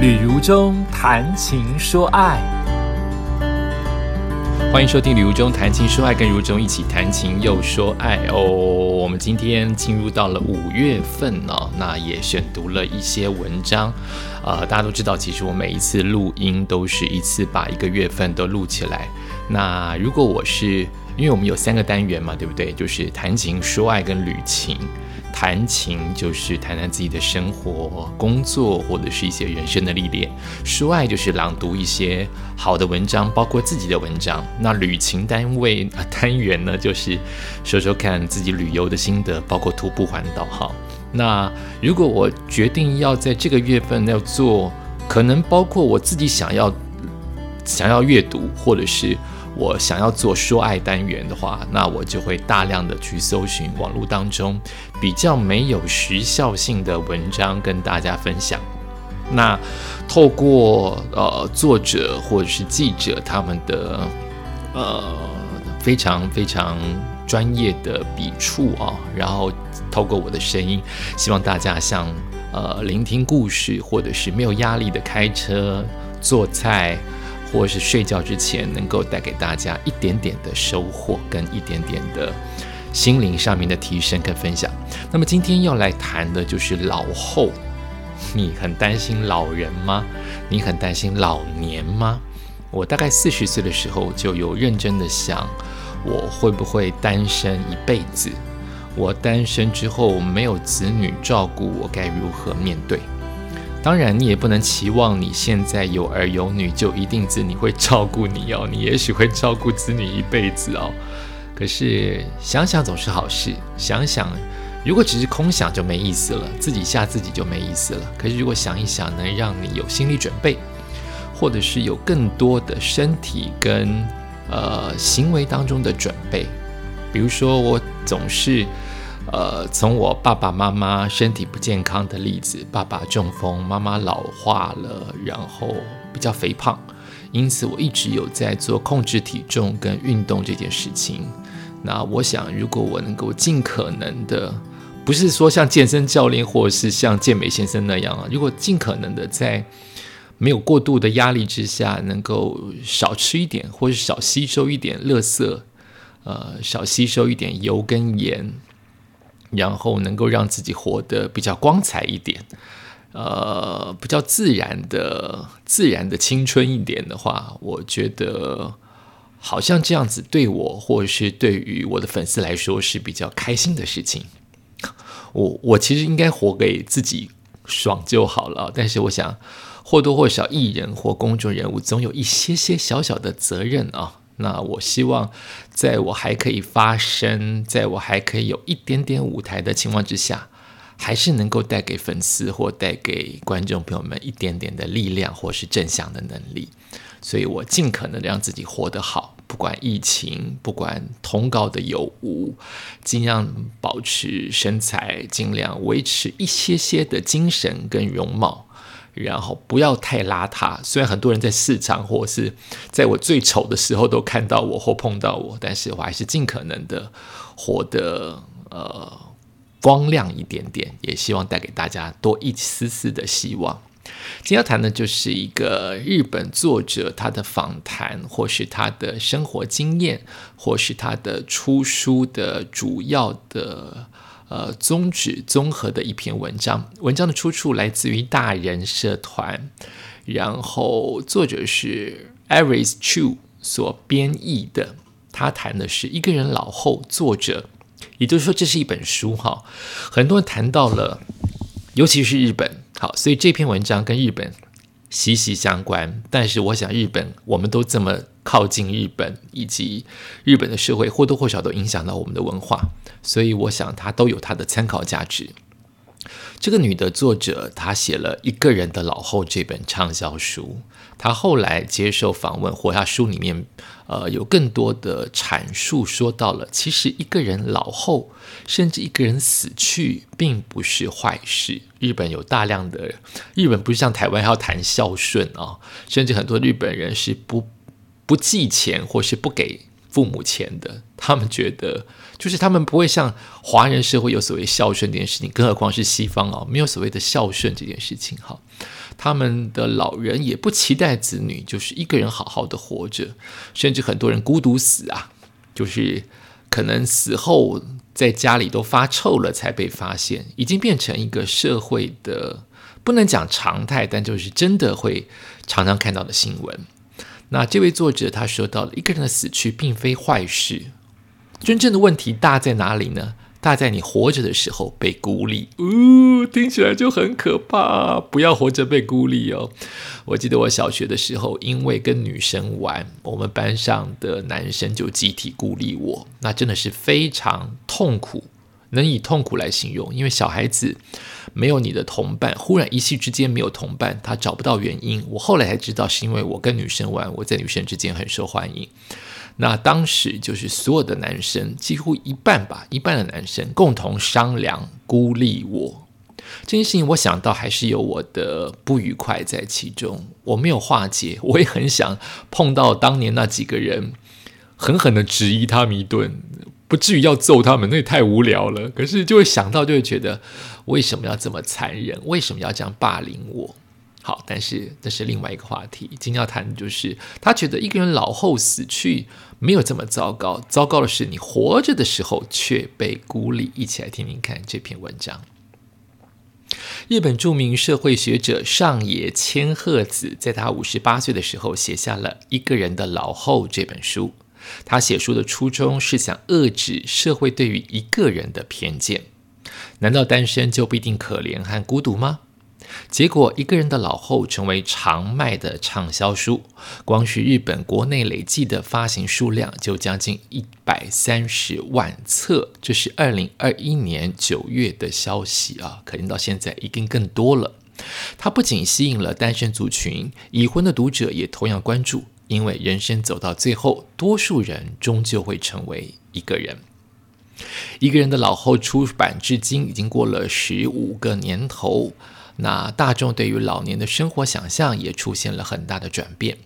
旅如中谈情说爱，欢迎收听《旅如中谈情说爱》，跟如中一起谈情又说爱哦。我们今天进入到了五月份哦，那也选读了一些文章。呃，大家都知道，其实我每一次录音都是一次把一个月份都录起来。那如果我是，因为我们有三个单元嘛，对不对？就是谈情说爱跟旅情。谈情就是谈谈自己的生活、工作或者是一些人生的历练；说爱就是朗读一些好的文章，包括自己的文章。那旅行单位啊单元呢，就是说说看自己旅游的心得，包括徒步环岛。哈，那如果我决定要在这个月份要做，可能包括我自己想要想要阅读，或者是。我想要做说爱单元的话，那我就会大量的去搜寻网络当中比较没有时效性的文章跟大家分享。那透过呃作者或者是记者他们的呃非常非常专业的笔触啊，然后透过我的声音，希望大家像呃聆听故事，或者是没有压力的开车做菜。或是睡觉之前，能够带给大家一点点的收获，跟一点点的心灵上面的提升跟分享。那么今天要来谈的就是老后，你很担心老人吗？你很担心老年吗？我大概四十岁的时候就有认真的想，我会不会单身一辈子？我单身之后没有子女照顾，我该如何面对？当然，你也不能期望你现在有儿有女就一定子女会照顾你哦。你也许会照顾子女一辈子哦。可是想想总是好事，想想如果只是空想就没意思了，自己吓自己就没意思了。可是如果想一想，能让你有心理准备，或者是有更多的身体跟呃行为当中的准备，比如说我总是。呃，从我爸爸妈妈身体不健康的例子，爸爸中风，妈妈老化了，然后比较肥胖，因此我一直有在做控制体重跟运动这件事情。那我想，如果我能够尽可能的，不是说像健身教练或者是像健美先生那样啊，如果尽可能的在没有过度的压力之下，能够少吃一点，或者少吸收一点垃圾，呃，少吸收一点油跟盐。然后能够让自己活得比较光彩一点，呃，比较自然的、自然的青春一点的话，我觉得好像这样子对我或者是对于我的粉丝来说是比较开心的事情。我我其实应该活给自己爽就好了，但是我想或多或少艺人或公众人物总有一些些小小的责任啊。那我希望，在我还可以发声，在我还可以有一点点舞台的情况之下，还是能够带给粉丝或带给观众朋友们一点点的力量，或是正向的能力。所以我尽可能让自己活得好，不管疫情，不管通告的有无，尽量保持身材，尽量维持一些些的精神跟容貌。然后不要太邋遢。虽然很多人在市场或是在我最丑的时候都看到我或碰到我，但是我还是尽可能的活得呃光亮一点点，也希望带给大家多一丝丝的希望。今天要谈的就是一个日本作者他的访谈，或是他的生活经验，或是他的出书的主要的。呃，宗旨综合的一篇文章，文章的出处来自于大人社团，然后作者是 Aris Chu 所编译的。他谈的是一个人老后，作者，也就是说这是一本书哈。很多人谈到了，尤其是日本，好，所以这篇文章跟日本息息相关。但是我想，日本我们都这么。靠近日本以及日本的社会或多或少都影响到我们的文化，所以我想它都有它的参考价值。这个女的作者，她写了一个人的老后这本畅销书。她后来接受访问，或她书里面，呃，有更多的阐述，说到了其实一个人老后，甚至一个人死去，并不是坏事。日本有大量的，日本不是像台湾要谈孝顺啊，甚至很多日本人是不。不寄钱或是不给父母钱的，他们觉得就是他们不会像华人社会有所谓孝顺这件事情，更何况是西方哦，没有所谓的孝顺这件事情哈。他们的老人也不期待子女就是一个人好好的活着，甚至很多人孤独死啊，就是可能死后在家里都发臭了才被发现，已经变成一个社会的不能讲常态，但就是真的会常常看到的新闻。那这位作者他说到了，一个人的死去并非坏事，真正的问题大在哪里呢？大在你活着的时候被孤立，呜，听起来就很可怕。不要活着被孤立哦。我记得我小学的时候，因为跟女生玩，我们班上的男生就集体孤立我，那真的是非常痛苦，能以痛苦来形容。因为小孩子没有你的同伴，忽然一夕之间没有同伴，他找不到原因。我后来才知道，是因为我跟女生玩，我在女生之间很受欢迎。那当时就是所有的男生，几乎一半吧，一半的男生共同商量孤立我这件事情。我想到还是有我的不愉快在其中，我没有化解，我也很想碰到当年那几个人，狠狠的质疑他们一顿，不至于要揍他们，那也太无聊了。可是就会想到，就会觉得为什么要这么残忍？为什么要这样霸凌我？好，但是这是另外一个话题。今天要谈的就是，他觉得一个人老后死去没有这么糟糕，糟糕的是你活着的时候却被孤立。一起来听听看这篇文章。日本著名社会学者上野千鹤子在他五十八岁的时候写下了《一个人的老后》这本书。他写书的初衷是想遏制社会对于一个人的偏见。难道单身就不一定可怜和孤独吗？结果，一个人的老后成为常卖的畅销书，光是日本国内累计的发行数量就将近一百三十万册。这是二零二一年九月的消息啊，可能到现在一定更多了。它不仅吸引了单身族群，已婚的读者也同样关注，因为人生走到最后，多数人终究会成为一个人。一个人的老后出版至今已经过了十五个年头。那大众对于老年的生活想象也出现了很大的转变。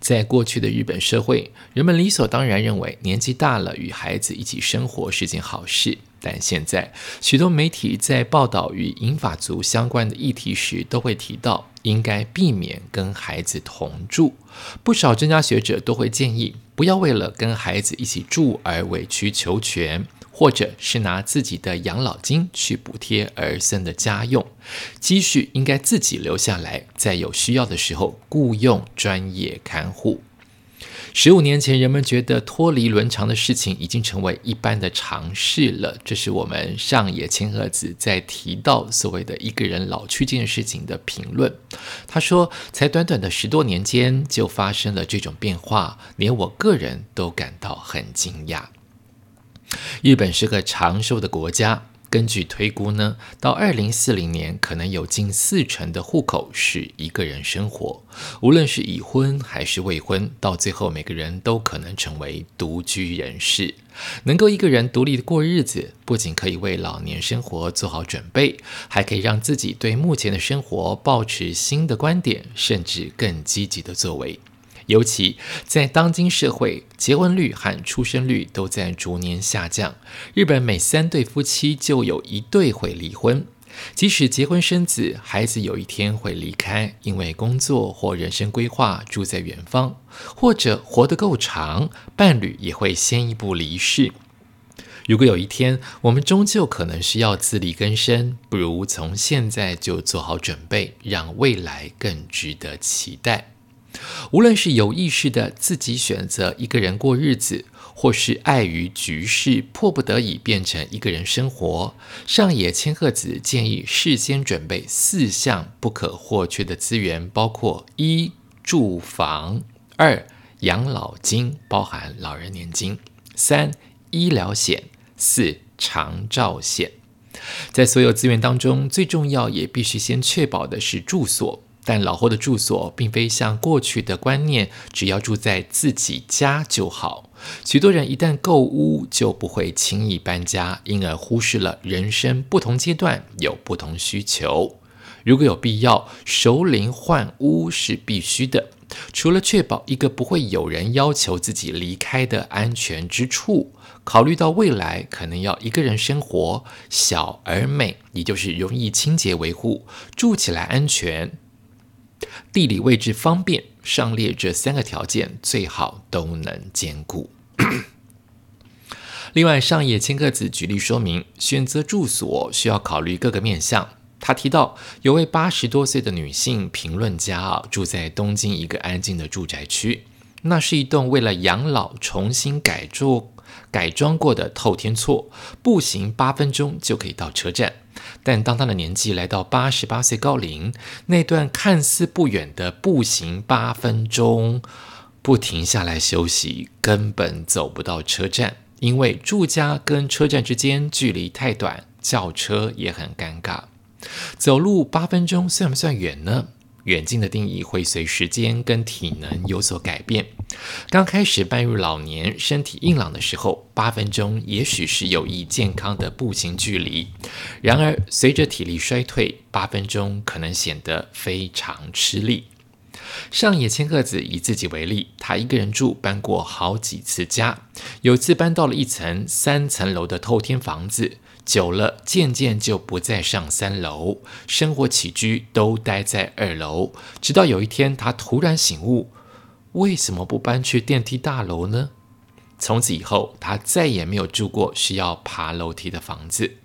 在过去的日本社会，人们理所当然认为年纪大了与孩子一起生活是件好事。但现在，许多媒体在报道与银发族相关的议题时，都会提到应该避免跟孩子同住。不少专家学者都会建议，不要为了跟孩子一起住而委曲求全。或者是拿自己的养老金去补贴儿孙的家用，积蓄应该自己留下来，在有需要的时候雇佣专业看护。十五年前，人们觉得脱离伦常的事情已经成为一般的常事了。这是我们上野千鹤子在提到所谓的一个人老去这件事情的评论。他说，才短短的十多年间就发生了这种变化，连我个人都感到很惊讶。日本是个长寿的国家，根据推估呢，到二零四零年，可能有近四成的户口是一个人生活。无论是已婚还是未婚，到最后每个人都可能成为独居人士。能够一个人独立的过日子，不仅可以为老年生活做好准备，还可以让自己对目前的生活保持新的观点，甚至更积极的作为。尤其在当今社会，结婚率和出生率都在逐年下降。日本每三对夫妻就有一对会离婚。即使结婚生子，孩子有一天会离开，因为工作或人生规划住在远方，或者活得够长，伴侣也会先一步离世。如果有一天我们终究可能需要自力更生，不如从现在就做好准备，让未来更值得期待。无论是有意识的自己选择一个人过日子，或是碍于局势迫不得已变成一个人生活，上野千鹤子建议事先准备四项不可或缺的资源，包括一住房、二养老金（包含老人年金）、三医疗险、四长照险。在所有资源当中，最重要也必须先确保的是住所。但老后的住所并非像过去的观念，只要住在自己家就好。许多人一旦购屋，就不会轻易搬家，因而忽视了人生不同阶段有不同需求。如果有必要，熟龄换屋是必须的。除了确保一个不会有人要求自己离开的安全之处，考虑到未来可能要一个人生活，小而美，也就是容易清洁维护，住起来安全，地理位置方便，上列这三个条件最好都能兼顾。另外，上野千鹤子举例说明，选择住所需要考虑各个面向。他提到，有位八十多岁的女性评论家啊，住在东京一个安静的住宅区，那是一栋为了养老重新改做改装过的透天厝，步行八分钟就可以到车站。但当他的年纪来到八十八岁高龄，那段看似不远的步行八分钟，不停下来休息，根本走不到车站。因为住家跟车站之间距离太短，叫车也很尴尬。走路八分钟算不算远呢？远近的定义会随时间跟体能有所改变。刚开始迈入老年、身体硬朗的时候，八分钟也许是有益健康的步行距离。然而，随着体力衰退，八分钟可能显得非常吃力。上野千鹤子以自己为例，他一个人住，搬过好几次家。有次搬到了一层三层楼的透天房子，久了渐渐就不再上三楼，生活起居都待在二楼。直到有一天，他突然醒悟，为什么不搬去电梯大楼呢？从此以后，他再也没有住过需要爬楼梯的房子。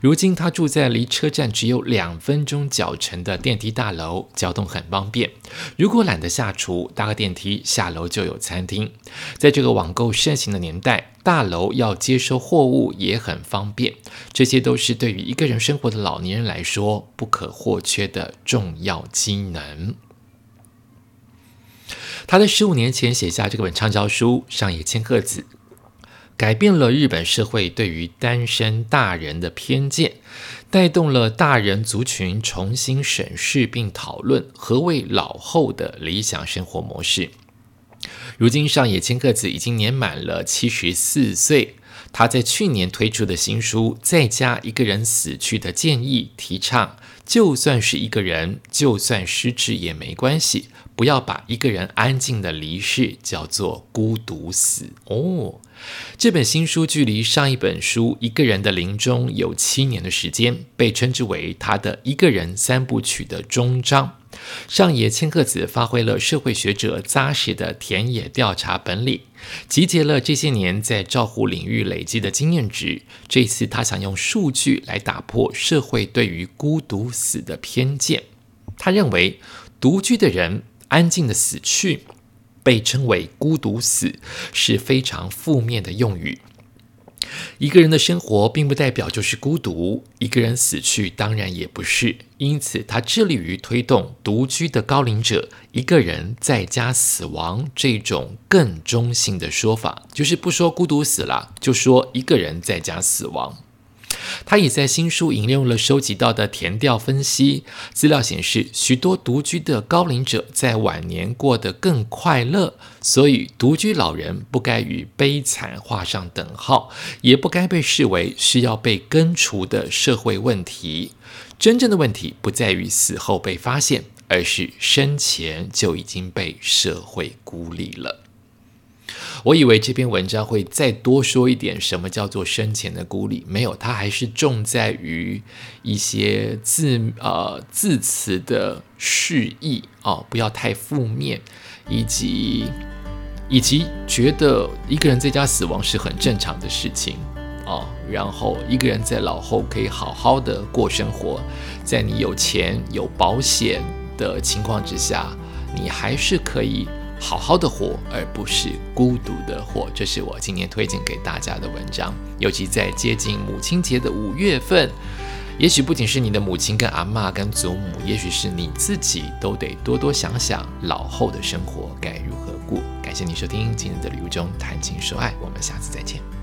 如今他住在离车站只有两分钟脚程的电梯大楼，交通很方便。如果懒得下厨，搭个电梯下楼就有餐厅。在这个网购盛行的年代，大楼要接收货物也很方便。这些都是对于一个人生活的老年人来说不可或缺的重要机能。他在十五年前写下这本畅销书《上野千鹤子》。改变了日本社会对于单身大人的偏见，带动了大人族群重新审视并讨论何谓老后的理想生活模式。如今上野千鹤子已经年满了七十四岁，他在去年推出的新书《在家一个人死去的建议》提倡，就算是一个人，就算失智也没关系，不要把一个人安静的离世叫做孤独死哦。这本新书距离上一本书《一个人的临终》有七年的时间，被称之为他的一个人三部曲的终章。上野千鹤子发挥了社会学者扎实的田野调查本领，集结了这些年在照护领域累积的经验值。这次他想用数据来打破社会对于孤独死的偏见。他认为，独居的人安静的死去。被称为“孤独死”是非常负面的用语。一个人的生活并不代表就是孤独，一个人死去当然也不是。因此，他致力于推动独居的高龄者一个人在家死亡这种更中性的说法，就是不说孤独死了，就说一个人在家死亡。他也在新书引用了收集到的填调分析资料，显示许多独居的高龄者在晚年过得更快乐，所以独居老人不该与悲惨画上等号，也不该被视为需要被根除的社会问题。真正的问题不在于死后被发现，而是生前就已经被社会孤立了。我以为这篇文章会再多说一点什么叫做生前的孤立，没有，它还是重在于一些字呃字词的示意哦，不要太负面，以及以及觉得一个人在家死亡是很正常的事情哦，然后一个人在老后可以好好的过生活，在你有钱有保险的情况之下，你还是可以。好好的活，而不是孤独的活，这是我今年推荐给大家的文章。尤其在接近母亲节的五月份，也许不仅是你的母亲跟阿妈跟祖母，也许是你自己，都得多多想想老后的生活该如何过。感谢你收听今天的旅途中谈情说爱，我们下次再见。